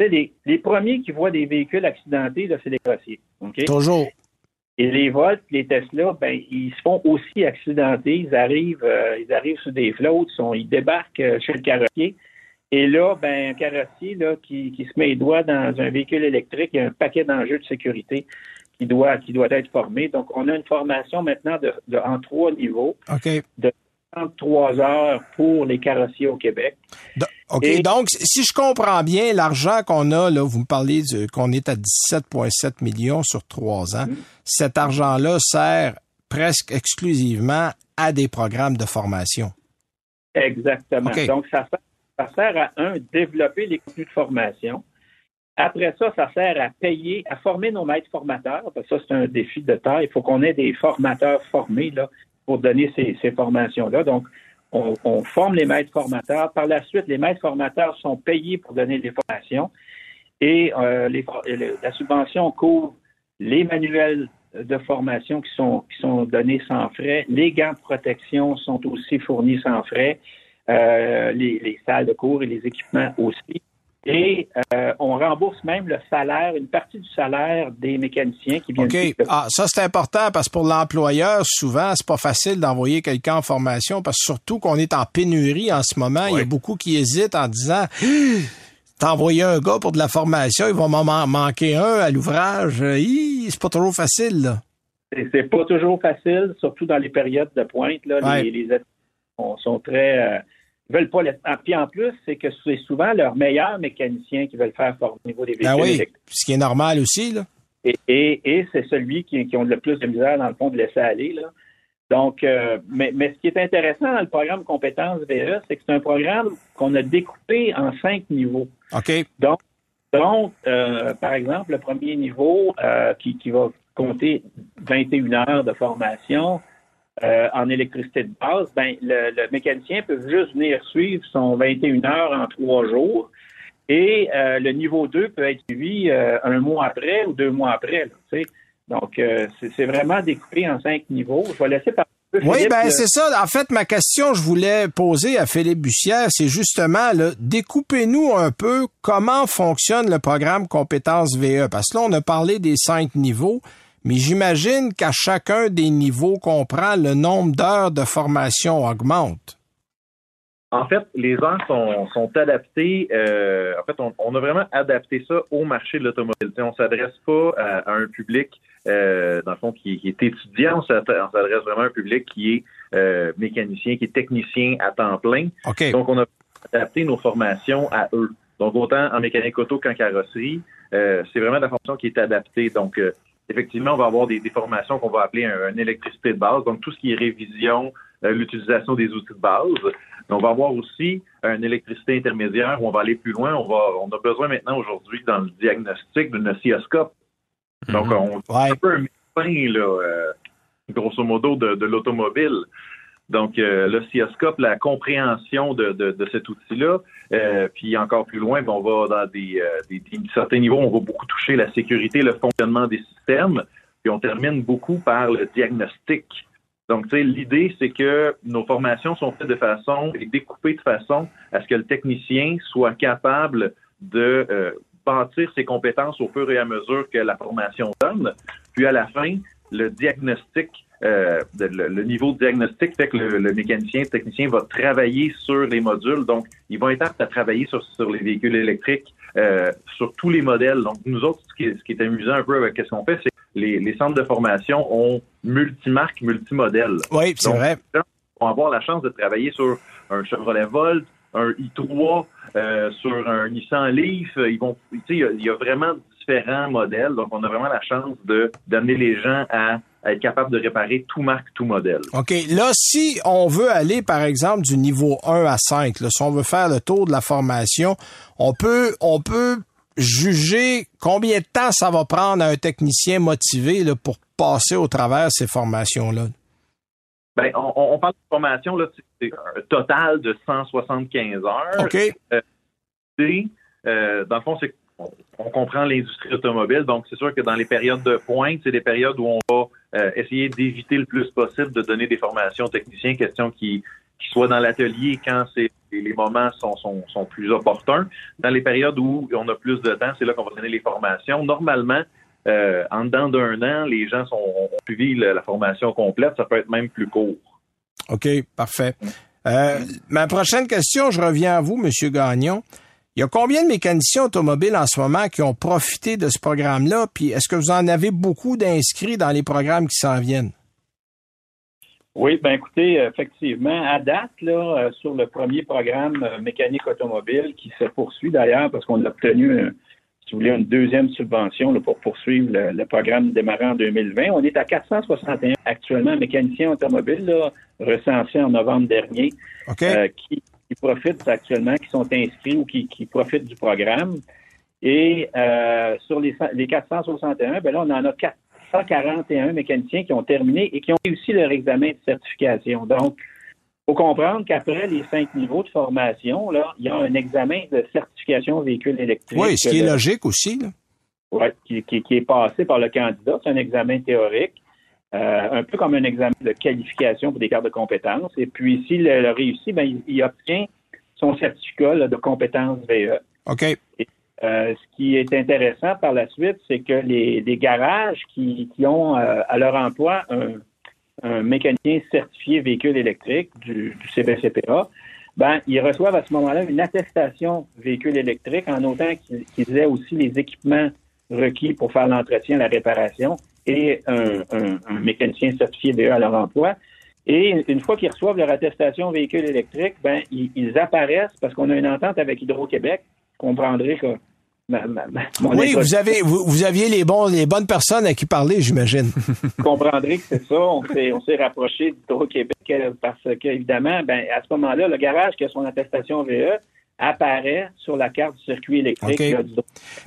les, les, premiers qui voient des véhicules accidentés, c'est les carrossiers. Toujours. Et les Volt, les Tesla, ben, ils se font aussi accidenter. Ils arrivent, euh, ils arrivent sur des flottes, ils, débarquent euh, chez le carrossier. Et là, ben, un carrossier là, qui, qui se met les doigts dans un véhicule électrique, il y a un paquet d'enjeux de sécurité qui doit, qui doit être formé. Donc, on a une formation maintenant de, de en trois niveaux. De 33 heures pour les carrossiers au Québec. OK. Donc, si je comprends bien, l'argent qu'on a, là, vous me parlez qu'on est à 17,7 millions sur trois ans. Mm. Cet argent-là sert presque exclusivement à des programmes de formation. Exactement. Donc, ça sert, à, un, développer les contenus de formation. Après ça, ça sert à payer, à former nos maîtres formateurs. Parce que ça, c'est un défi de taille. Il faut qu'on ait des formateurs formés là, pour donner ces, ces formations-là. Donc, on, forme les maîtres formateurs. Par la suite, les maîtres formateurs sont payés pour donner des formations et euh, la subvention couvre les manuels de formation qui sont, qui sont donnés sans frais. Les gants de protection sont aussi fournis sans frais. Euh, les, les, salles de cours et les équipements aussi. Et euh, on rembourse même le salaire, une partie du salaire des mécaniciens qui viennent. OK. Ah, ça, c'est important parce que pour l'employeur, souvent, c'est pas facile d'envoyer quelqu'un en formation parce que surtout qu'on est en pénurie en ce moment. Il y a beaucoup qui hésitent en disant [gasps] T'envoyer un gars pour de la formation, il va m'en manquer un à l'ouvrage. C'est pas toujours facile, là. C'est pas toujours facile, surtout dans les périodes de pointe. Là, les, les sont très. Euh, veulent pas ah, Puis en plus, c'est que c'est souvent leurs meilleurs mécaniciens qui veulent faire former au niveau des ben véhicules. oui, ce qui est normal aussi, là. Et, c'est celui qui, qui ont le plus de misère, dans le fond, de laisser aller. Là. Donc, euh, mais, ce qui est intéressant dans le programme Compétences VE, c'est que c'est un programme qu'on a découpé en cinq niveaux. OK. Donc, donc euh, par exemple, le premier niveau euh, qui, va compter 21 heures de formation en électricité de base, ben, le, mécanicien peut juste venir suivre son 21 heures en trois jours. Et le niveau 2 peut être suivi un mois après ou deux mois après. Là, donc, euh, c'est vraiment découpé en cinq niveaux. Je vais laisser par oui, ben c'est ça. En fait, ma question, je voulais poser à Philippe Bussière, c'est justement, découpez-nous un peu comment fonctionne le programme Compétences VE. Parce que là, on a parlé des cinq niveaux, mais j'imagine qu'à chacun des niveaux qu'on prend, le nombre d'heures de formation augmente. En fait, les heures sont, sont adaptées. Euh, en fait, on, a vraiment adapté ça au marché de l'automobile. On ne s'adresse pas à, un public, euh, dans le fond, qui, est étudiant. On s'adresse vraiment à un public qui est euh, mécanicien, qui est technicien à temps plein. Donc, on a adapté nos formations à eux. Donc, autant en mécanique auto qu'en carrosserie, c'est vraiment la formation qui est adaptée. Donc, effectivement, on va avoir des, formations qu'on va appeler un, électricité de base. Donc, tout ce qui est révision, l'utilisation des outils de base. On va avoir aussi une électricité intermédiaire où on va aller plus loin. On va, on a besoin maintenant aujourd'hui dans le diagnostic d'un oscilloscope. Donc, mhm. on ouais. un peu un médecin, là, euh, grosso modo, de, l'automobile. Donc, euh, l'oscilloscope, la compréhension de, de, cet outil-là, euh, puis encore plus loin, ben, on va dans des, des, certains niveaux, on va beaucoup toucher la sécurité, le fonctionnement des systèmes, puis on termine beaucoup par le diagnostic. Donc, tu sais, l'idée, c'est que nos formations sont faites de façon et découpées de façon à ce que le technicien soit capable de euh, bâtir ses compétences au fur et à mesure que la formation donne. Puis à la fin, le diagnostic, euh, le, niveau de diagnostic fait que le, mécanicien, le technicien va travailler sur les modules. Donc, ils vont être aptes à travailler sur, sur les véhicules électriques, euh, sur tous les modèles. Donc, nous autres, ce qui est, ce qui est amusant un peu avec ce qu'on fait, c'est les, centres de formation ont multimarques, multimodèles. Oui, c'est vrai. Ils vont avoir la chance de travailler sur un Chevrolet Volt, un i3, euh, sur un Nissan Leaf. Ils vont, il y, a vraiment différents modèles. Donc, on a vraiment la chance de d'amener les gens à, être capables de réparer tout marque, tout modèle. OK. Là, si on veut aller, par exemple, du niveau 1 à 5, si on veut faire le tour de la formation, on peut, on peut juger combien de temps ça va prendre à un technicien motivé là, pour passer au travers ces formations-là? Ben, on, parle de formation, là, c'est un total de 175 heures. OK. Euh, euh, dans le fond, c'est on, comprend l'industrie automobile, donc c'est sûr que dans les périodes de pointe, c'est des périodes où on va euh, essayer d'éviter le plus possible de donner des formations aux techniciens, question qui qui soit dans l'atelier quand les moments sont, plus opportuns. Dans les périodes où on a plus de temps, c'est là qu'on va donner les formations. Normalement, euh, en dedans d'un an, les gens sont, ont suivi la, formation complète. Ça peut être même plus court. OK, parfait. Euh, ma prochaine question, je reviens à vous, Monsieur Gagnon. Il y a combien de mécaniciens automobiles en ce moment qui ont profité de ce programme-là? Puis est-ce que vous en avez beaucoup d'inscrits dans les programmes qui s'en viennent? Oui, ben écoutez, effectivement, à date, là, euh, sur le premier programme euh, mécanique automobile qui se poursuit d'ailleurs parce qu'on a obtenu, euh, si vous voulez, une deuxième subvention pour poursuivre le, programme démarrant en 2020. On est à 461 actuellement mécaniciens automobiles là, recensés en novembre dernier qui, profitent actuellement, qui sont inscrits ou qui, profitent du programme. Et sur les, les 461, ben là, on en a 4 141 mécaniciens qui ont terminé et qui ont réussi leur examen de certification. Donc, il faut comprendre qu'après les cinq niveaux de formation, là, il y a un examen de certification véhicule électrique. Oui, ce qui est logique aussi. Oui, qui, est passé par le candidat. C'est un examen théorique, euh, un peu comme un examen de qualification pour des cartes de compétences. Et puis, s'il a réussi, ben, il, obtient son certificat de compétences VE. OK. Euh, ce qui est intéressant par la suite, c'est que les, garages qui, ont euh, à leur emploi un, mécanicien certifié véhicule électrique du, du CBCPA, ben, ils reçoivent à ce moment-là une attestation véhicule électrique en autant qu'ils aient aussi les équipements requis pour faire l'entretien, la réparation et un, mécanicien certifié VE à leur emploi. Et une fois qu'ils reçoivent leur attestation véhicule électrique, ben, ils, ils apparaissent parce qu'on a une entente avec Hydro-Québec. Vous comprendrez que oui, vous avez vous, aviez les bons les bonnes personnes à qui parler, j'imagine. [laughs] vous comprendrez que c'est ça. On s'est on s'est rapproché du Québec euh, parce que évidemment, ben à ce moment-là, le garage qui a son attestation VE apparaît sur la carte du circuit électrique.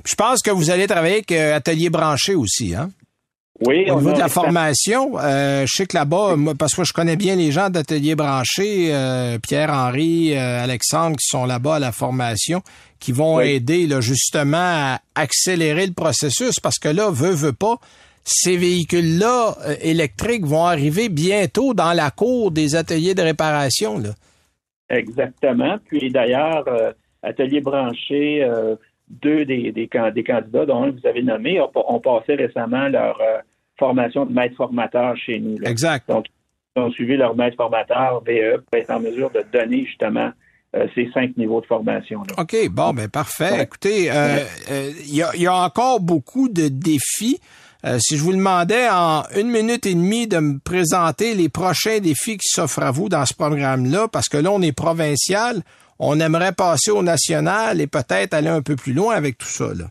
Je pense que vous allez travailler avec euh, Atelier Branché aussi, hein? Oui. Au niveau de la formation, euh, je sais que là-bas, parce que je connais bien les gens d'Atelier Branché, euh, Pierre-Henri, euh, Alexandre, qui sont là-bas à la formation, qui vont aider là, justement à accélérer le processus, parce que là, veut, veut pas, ces véhicules-là électriques vont arriver bientôt dans la cour des ateliers de réparation. Là. Exactement. Puis d'ailleurs, Atelier Branché deux des, des, candidats, dont un que vous avez nommé, ont, passé récemment leur euh, formation de maître formateur chez nous. Exact. Donc, ils ont suivi leur maître formateur VE pour être en mesure de donner justement euh, ces cinq niveaux de formation. -là. OK, bon, ben parfait. Écoutez, euh, il y, a, encore beaucoup de défis. si je vous demandais en une minute et demie de me présenter les prochains défis qui s'offrent à vous dans ce programme-là, parce que là, on est provincial, on aimerait passer au national et peut-être aller un peu plus loin avec tout ça. Là.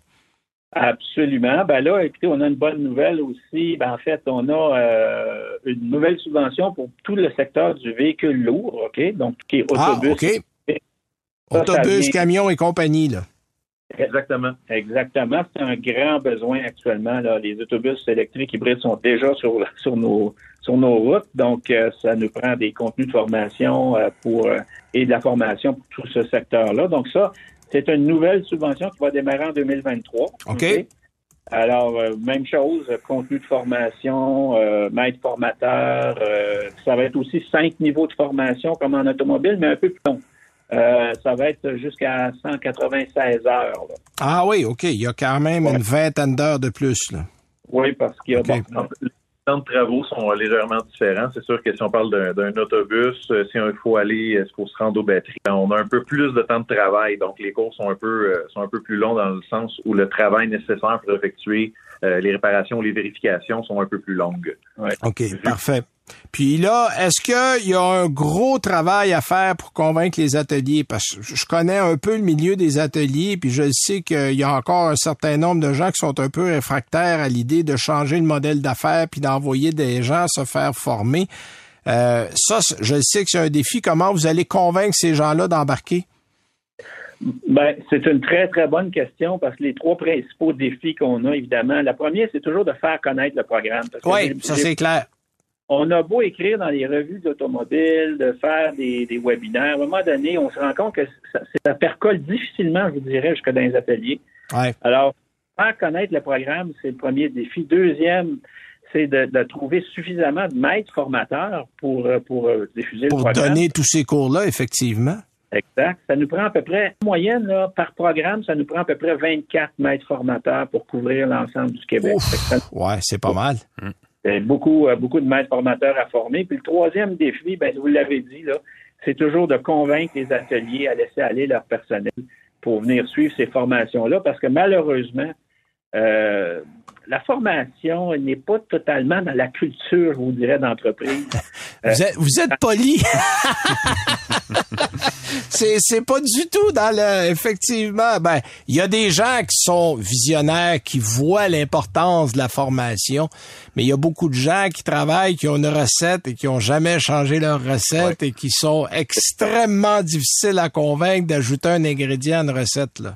Absolument. Ben là, écoutez, on a une bonne nouvelle aussi. Ben, en fait, on a euh, une nouvelle subvention pour tout le secteur du véhicule lourd, OK? Donc, qui est autobus. Ah, OK. autobus, camion et compagnie, là. Exactement. Exactement. C'est un grand besoin actuellement. Là. Les autobus électriques hybrides sont déjà sur, sur, nos, sur nos routes. Donc, euh, ça nous prend des contenus de formation euh, pour euh, et de la formation pour tout ce secteur-là. Donc, ça, c'est une nouvelle subvention qui va démarrer en 2023. OK. Alors, même chose, contenu de formation, maître formateur. ça va être aussi cinq niveaux de formation comme en automobile, mais un peu plus long. Euh, ça va être jusqu'à 196 heures. Ah oui, OK. Il y a quand même une vingtaine d'heures de plus. Là. Oui, parce qu'il y a... les temps de travaux sont légèrement différents. C'est sûr que si on parle d'un autobus, euh, si il faut aller, est-ce qu'on se rend aux batteries, on a un peu plus de temps de travail. Donc, les cours sont un peu, euh, sont un peu plus longs dans le sens où le travail nécessaire pour effectuer les réparations, les vérifications sont un peu plus longues. OK, parfait. Puis là, est-ce qu'il y a un gros travail à faire pour convaincre les ateliers? Parce que je connais un peu le milieu des ateliers, puis je sais qu'il y a encore un certain nombre de gens qui sont un peu réfractaires à l'idée de changer le modèle d'affaires puis d'envoyer des gens se faire former. Euh, ça, je sais que c'est un défi. Comment vous allez convaincre ces gens-là d'embarquer? Ben, c'est une très, très bonne question parce que les trois principaux défis qu'on a, évidemment, la première, c'est toujours de faire connaître le programme. Oui, ça c'est clair on a beau écrire dans les revues d'automobile, de faire des, des, webinaires, à un moment donné, on se rend compte que ça, ça percole difficilement, je vous dirais, jusque dans les ateliers. Alors, faire connaître le programme, c'est le premier défi. Deuxième, c'est de, trouver suffisamment de maîtres formateurs pour, euh, pour euh, diffuser le programme. Pour donner tous ces cours-là, effectivement. Exact. Ça nous prend à peu près, en moyenne, là, par programme, ça nous prend à peu près 24 maîtres formateurs pour couvrir l'ensemble du Québec. ouais, c'est pas mal. Hum beaucoup, euh, beaucoup de maîtres formateurs à former. Puis le troisième défi, ben, vous l'avez dit, là, c'est toujours de convaincre les ateliers à laisser aller leur personnel pour venir suivre ces formations-là, parce que malheureusement, euh, la formation n'est pas totalement dans la culture, je vous dirais, d'entreprise. [laughs] vous, êtes, vous êtes poli. [laughs] c'est, c'est pas du tout dans le. Effectivement, ben, il y a des gens qui sont visionnaires, qui voient l'importance de la formation, mais il y a beaucoup de gens qui travaillent, qui ont une recette et qui ont jamais changé leur recette et qui sont extrêmement difficiles à convaincre d'ajouter un ingrédient à une recette, là.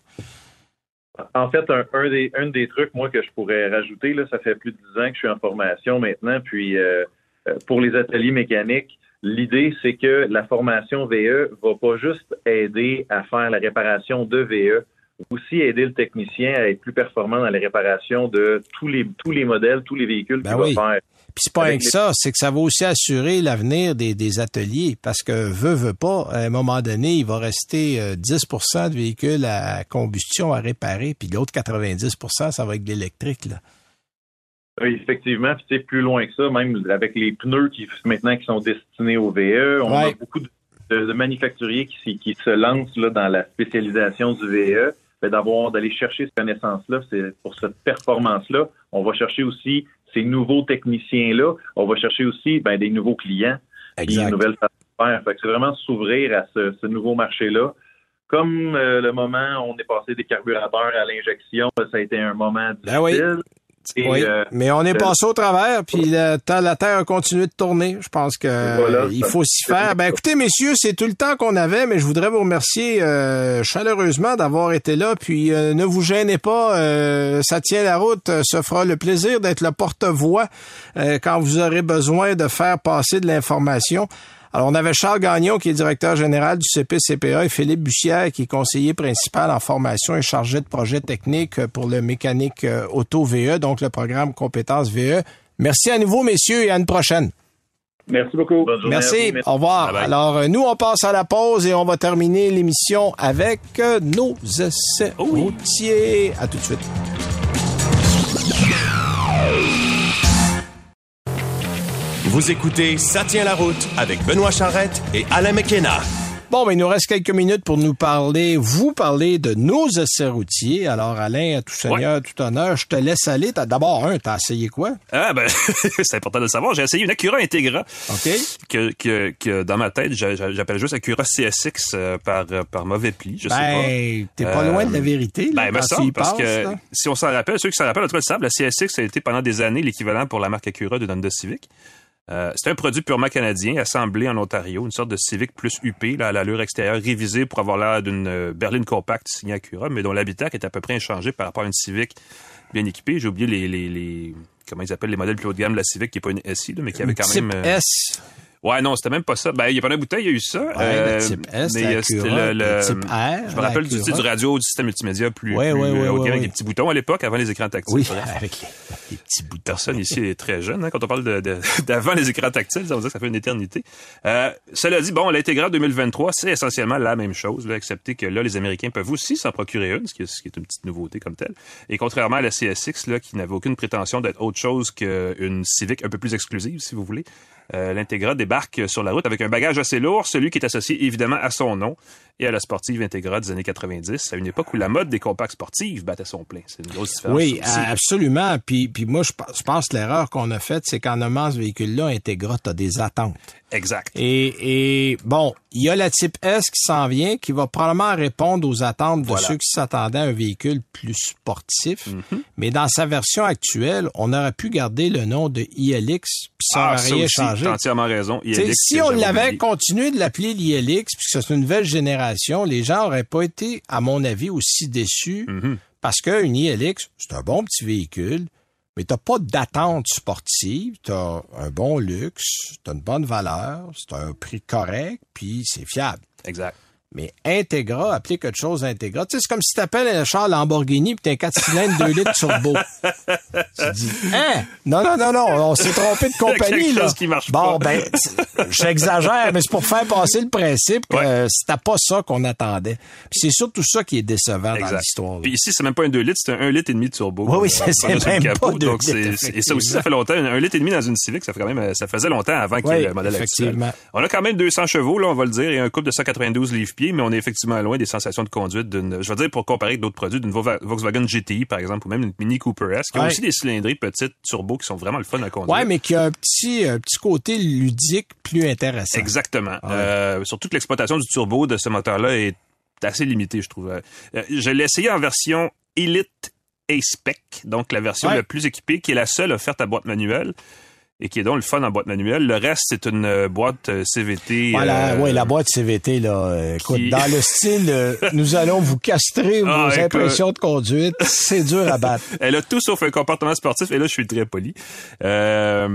En fait, un, des, un des trucs, moi, que je pourrais rajouter, là, ça fait plus de dix ans que je suis en formation maintenant, puis euh, euh, pour les ateliers mécaniques, l'idée, c'est que la formation VE va pas juste aider à faire la réparation de VE, aussi aider le technicien à être plus performant dans la réparation de tous les tous les modèles, tous les véhicules ben qu'il va faire. Puis c'est pas rien que ça, c'est que ça va aussi assurer l'avenir des, des, ateliers parce que veut, veut pas, à un moment donné, il va rester 10% euh, de véhicules à combustion à réparer, puis l'autre 90% ça va être de l'électrique. Là. Oui, effectivement, puis c'est plus loin que ça, même avec les pneus qui maintenant qui sont destinés au VE, on a beaucoup de, de, manufacturiers qui, qui, se lancent là, dans la spécialisation du VE d'avoir d'aller chercher cette connaissance-là, c'est pour cette performance-là. On va chercher aussi ces nouveaux techniciens-là. On va chercher aussi ben, des nouveaux clients, exact. des nouvelles faire. Fait que c'est vraiment s'ouvrir à ce, nouveau marché-là comme le moment où on est passé des carburateurs à l'injection, ça a été un moment ben oui, euh, mais on est passé au travers, puis la, la Terre a continué de tourner. Je pense que il faut s'y faire. Ben écoutez, messieurs, c'est tout le temps qu'on avait, mais je voudrais vous remercier euh, chaleureusement d'avoir été là. Puis euh, ne vous gênez pas, ça tient la route. Ça fera le plaisir d'être le porte-voix quand vous aurez besoin de faire passer de l'information. Alors, on avait Charles Gagnon, qui est directeur général du CPCPA, et Philippe Bussière, qui est conseiller principal en formation et chargé de projet technique pour le mécanique euh, auto VE, donc le programme compétences VE. Merci à nouveau, messieurs, et à une prochaine. Merci beaucoup. Merci. Au revoir. Alors, euh, nous, on passe à la pause et on va terminer l'émission avec euh, nos essais routiers. À tout de suite. Vous écoutez Ça tient la route avec Benoît Charrette et Alain McKenna. Bon, ben, il nous reste quelques minutes pour nous parler, vous parler de nos essais routiers. Alors, Alain, à tout seigneur, tout honneur, je te laisse aller. D'abord, un, t'as essayé quoi? Ah, ben, [laughs] c'est important de le savoir. J'ai essayé une Acura Integra. OK. Que, que, que dans ma tête, j'appelle juste Acura CSX euh, par, euh, par mauvais pli. Je ben, sais pas. t'es pas loin de la vérité. Là, ben, ça, parce que si on s'en rappelle, ceux qui s'en rappellent, en tout cas, le la CSX a été pendant des années l'équivalent pour la marque Acura de Honda Civic. Euh, c'est un produit purement canadien, assemblé en Ontario, une sorte de Civic plus UP, là, à l'allure extérieure, révisée pour avoir l'air d'une euh, berline compacte signée Acura, mais dont l'habitacle est à peu près inchangé par rapport à une Civic bien équipée. J'ai oublié les, les, les, comment ils appellent les modèles plus haut de gamme de la Civic, qui n'est pas une SI, mais qui avait quand même... Euh, S. Ouais, non, c'était même pas ça. Ben, il y a pas de bouteille, il y a eu ça. Ouais, euh, le type S, mais euh, c'était le, le, type R. Je me rappelle du, du radio, du système multimédia plus, ouais, plus ouais, ouais, avec des petits boutons à l'époque, avant les écrans tactiles. Oui, avec les, petits boutons. Personne ici est très jeune, hein, quand on parle d'avant de, de, [laughs] les écrans tactiles, ça veut dire que ça fait une éternité. Euh, cela dit, bon, l'intégral 2023, c'est essentiellement la même chose, là, excepté que là, les Américains peuvent aussi s'en procurer une, ce qui, est, ce qui est une petite nouveauté comme telle. Et contrairement à la CSX, là, qui n'avait aucune prétention d'être autre chose qu'une Civic un peu plus exclusive, si vous voulez, euh, L'Integra débarque sur la route avec un bagage assez lourd, celui qui est associé évidemment à son nom et à la sportive Integra des années 90, à une époque où la mode des compacts sportifs battait son plein. C'est une grosse différence. Oui, absolument. Puis, puis moi, je, pense que l'erreur qu'on a faite, c'est qu'en nommant ce véhicule-là, Integra, tu as des attentes. Exact. Et, et bon, il y a la type S qui s'en vient, qui va probablement répondre aux attentes de ceux qui s'attendaient à un véhicule plus sportif. Mhm. Mais dans sa version actuelle, on aurait pu garder le nom de ILX, puis ça ah, n'aurait rien changé. Entièrement raison. ILX, si on l'avait continué de l'appeler l'ILX, puisque c'est une nouvelle génération, les gens auraient pas été, à mon avis, aussi déçus. Mhm. Parce qu'une ILX, c'est un bon petit véhicule mais t'as pas d'attente sportive, t'as un bon luxe, t'as une bonne valeur, c'est un prix correct, puis c'est fiable. Exact. Mais Integra, appeler quelque chose Integra. Tu sais, c'est comme si t'appelles un char Lamborghini puis t'as un 4 cylindres 2 litres turbo. [laughs] tu dis, hein? Non, non, non, non, on s'est trompé de [laughs] compagnie, là. qui marche bon, ben, j'exagère, mais c'est pour faire passer le principe que c'était pas ça qu'on attendait. Puis c'est surtout ça qui est décevant dans l'histoire. Puis ici, c'est même pas un 2 litres, c'est un 1 litre et demi de turbo. Oui, oui, c'est, même capot, pas donc Et ça aussi, ça fait longtemps. Un litre et demi dans une Civic, ça fait quand même, ça faisait longtemps avant qu'il y ait le modèle. Actuel. On a quand même 200 chevaux, là, on va le dire, et un couple de 192 livres mais on est effectivement loin des sensations de conduite d'une, je veux dire, pour comparer avec d'autres produits, d'une Volkswagen GTI, par exemple, ou même une Mini Cooper S, qui a aussi des cylindrées petites turbo qui sont vraiment le fun à conduire. Ouais, mais qui a un petit, un petit côté ludique plus intéressant. Exactement. Euh, surtout que l'exploitation du turbo de ce moteur-là est assez limitée, je trouve. Euh, je l'ai essayé en version Elite A-Spec, donc la version la plus équipée, qui est la seule offerte à boîte manuelle et qui est donc le fun en boîte manuelle. Le reste, c'est une euh, boîte euh, CVT. Voilà, euh, oui, la boîte CVT, là. Écoute, dans le style, [laughs] nous allons vous castrer ah, vos impressions de conduite. C'est dur à battre. [laughs] Elle a tout sauf un comportement sportif, et là, je suis très poli. Euh,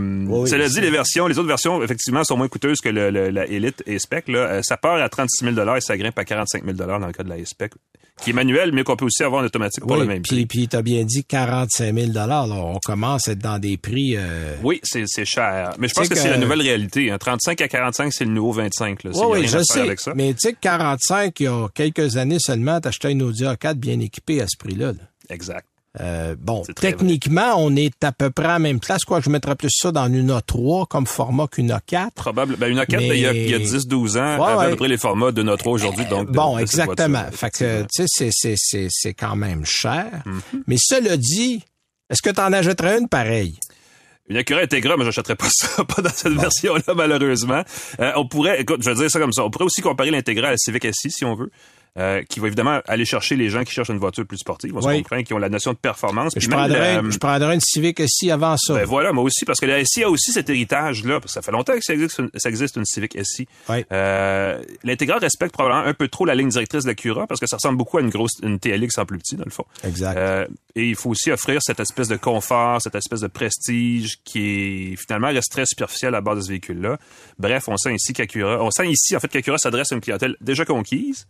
cela dit, les versions, les autres versions, effectivement, sont moins coûteuses que le, la Elite et Spec. Là. Ça part à 36 000 et ça grimpe à 45 000 dans le cas de la spec qui est manuel, mais qu'on peut aussi avoir en automatique pour le même prix. Puis, tu as bien dit 45 000 là. On commence à être dans des prix... Euh... Oui, c'est cher. Mais je pense que, c'est la nouvelle réalité. 35 à 45, c'est le nouveau 25. Là. Oui, oui, je sais. Avec ça. Mais tu sais que 45, il y a quelques années seulement, t'achetais une Audi A4 bien équipée à ce prix-là. Là. Exact. Euh, bon, techniquement, on est à peu près à la même place. Quoi, je mettrais plus ça dans une A3 comme format qu'une A4. Probable. Ben, une A4, il, y a, il y a 10-12 ans, ouais, à peu près les formats de A3 aujourd'hui. Donc, bon, exactement. fait que, tu sais, c'est, c'est, quand même cher. Mm-hmm. Mais cela dit, est-ce que tu en achèterais une pareille? Une Acura Integra, mais j'achèterais pas [laughs] ça, pas dans cette version-là, malheureusement. Euh, on pourrait, écoute, je vais dire ça comme ça, on pourrait aussi comparer l'Integra à la Civic SI, si on veut. Euh, qui va évidemment aller chercher les gens qui cherchent une voiture plus sportive. On se comprend, qui ont la notion de performance. Je prendrais, je prendrais, une Civic SI avant ça. Ben voilà, moi aussi, parce que la SI a aussi cet héritage-là. Ça fait longtemps que ça existe, une, ça existe une Civic SI. Euh, L'Integra respecte probablement un peu trop la ligne directrice de la Cura, parce que ça ressemble beaucoup à une grosse une TLX en plus petit, dans le fond. Exact. Euh, et il faut aussi offrir cette espèce de confort, cette espèce de prestige qui est finalement reste très superficiel à bord de ce véhicule-là. Bref, on sent ici qu'Acura, on sent ici en fait qu'Acura s'adresse à une clientèle déjà conquise,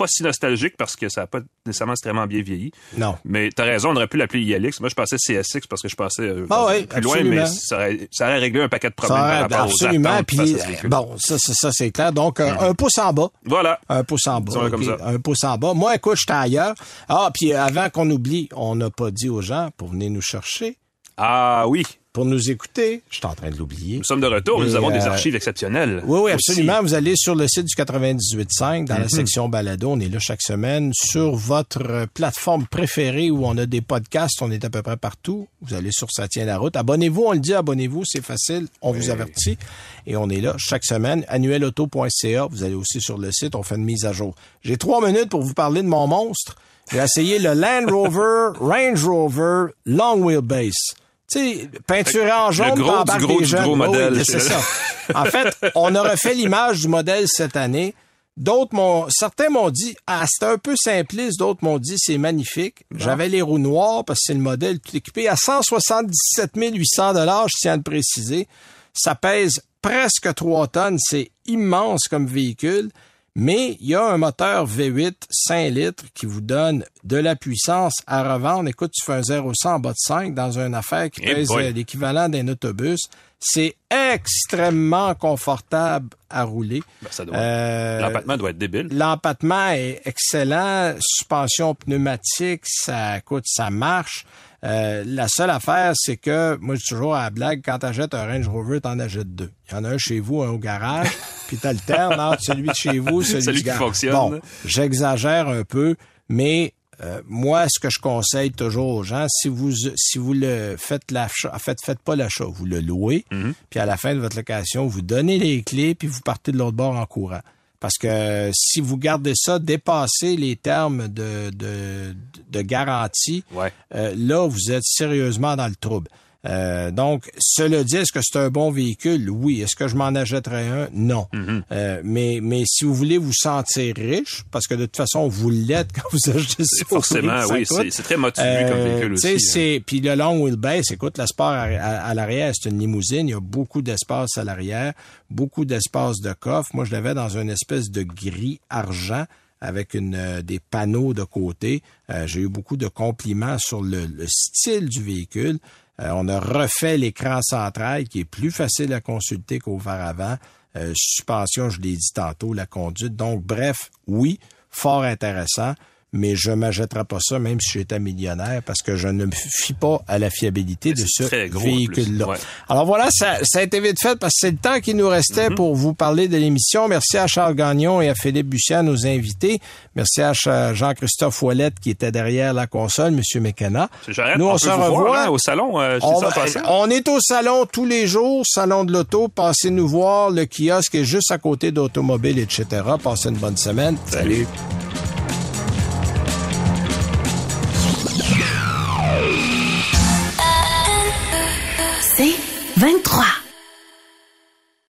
pas si nostalgique parce que ça n'a pas nécessairement extrêmement bien vieilli. Non. Mais t'as raison, on aurait pu l'appeler ILX. Moi, je pensais CSX parce que je pensais euh, ah ouais, plus loin, mais ça aurait, ça aurait, réglé un paquet de problèmes par rapport absolument, aux puis, Bon, ça, ça, c'est clair. Donc, euh, un pouce en bas. Voilà. Un pouce en bas. Un pouce en bas. Moi, écoute, j'étais ailleurs. Ah, puis avant qu'on oublie, on n'a pas dit aux gens pour venir nous chercher. Ah oui pour nous écouter. Je suis en train de l'oublier. Nous sommes de retour. nous avons des euh, archives exceptionnelles. Oui, oui, absolument. Vous allez sur le site du 98.5 dans la mhm. section balado. On est là chaque semaine. Sur votre plateforme préférée où on a des podcasts, on est à peu près partout. Vous allez sur Ça tient la route. Abonnez-vous, on le dit, abonnez-vous, c'est facile. On vous avertit. Et on est là chaque semaine. Annuelauto.ca. Vous allez aussi sur le site. On fait une mise à jour. J'ai trois minutes pour vous parler de mon monstre. J'ai essayé le Land Rover Range Rover Long Wheelbase sais, peinturé en jaune, le gros, du gros, du gros modèle. c'est ça. En fait, on a refait l'image du modèle cette année. D'autres m'ont, certains m'ont dit, ah, c'est un peu simpliste. D'autres m'ont dit, c'est magnifique. J'avais les roues noires parce que c'est le modèle tout équipé à 177 800 dollars, je tiens à le préciser. Ça pèse presque 3 tonnes. C'est immense comme véhicule. Mais il y a un moteur V8 5 litres qui vous donne de la puissance à revendre. Écoute, tu fais un 0 100 en bas de 5 dans une affaire qui eh pèse euh, l'équivalent d'un autobus. C'est extrêmement confortable à rouler. Ben, euh, l'empattement doit être débile. L'empattement est excellent. Suspension pneumatique, ça coûte, ça marche. Euh, la seule affaire, c'est que moi, je toujours à la blague, quand t'achètes un Range Rover, t'en achètes deux. Il y en a un chez vous, un au garage, [laughs] puis t'alternes entre celui de chez vous, celui, celui du garage. Fonctionne. Bon, j'exagère un peu, mais euh, moi, ce que je conseille toujours aux gens, si vous si vous le faites l'achat, en fait, faites pas l'achat, vous le louez, mm-hmm. puis à la fin de votre location, vous donnez les clés, puis vous partez de l'autre bord en courant. Parce que si vous gardez ça, dépasser les termes de, de, de garantie, euh, là, vous êtes sérieusement dans le trouble. Euh, donc, cela dit, est-ce que c'est un bon véhicule? Oui. Est-ce que je m'en achèterais un? Non. Mm-hmm. euh, mais, mais si vous voulez vous sentir riche, parce que de toute façon, vous l'êtes quand vous achetez ça. Forcément, oui. C'est très motivé comme euh, véhicule aussi. Hein. Puis le long wheelbase, écoute, l'espace à, à, l'arrière, c'est une limousine. Il y a beaucoup d'espace à l'arrière, beaucoup d'espace de coffre. Moi, je l'avais dans une espèce de gris argent avec une, euh, des panneaux de côté. J'ai eu beaucoup de compliments sur le, le style du véhicule. Euh, on a refait l'écran central qui est plus facile à consulter qu'auparavant. Euh, suspension, je l'ai dit tantôt, la conduite. Donc, bref, oui, fort intéressant mais je m'achèterai pas ça même si j'étais millionnaire parce que je ne me fie pas à la fiabilité de ce véhicule-là. Alors voilà, ça, ça, a été vite fait parce que c'est le temps qui nous restait mhm. pour vous parler de l'émission. Merci à Charles Gagnon et à Philippe Bussian, nos invités. Merci à Jean-Christophe Ouellette qui était derrière la console, Monsieur Mécana. Nous, on, se revoit hein, au salon. Euh, on, on, est au salon tous les jours, salon de l'auto. Passez nous voir. Le kiosque est juste à côté d'Automobile, etc. Passez une bonne semaine. Salut. 23.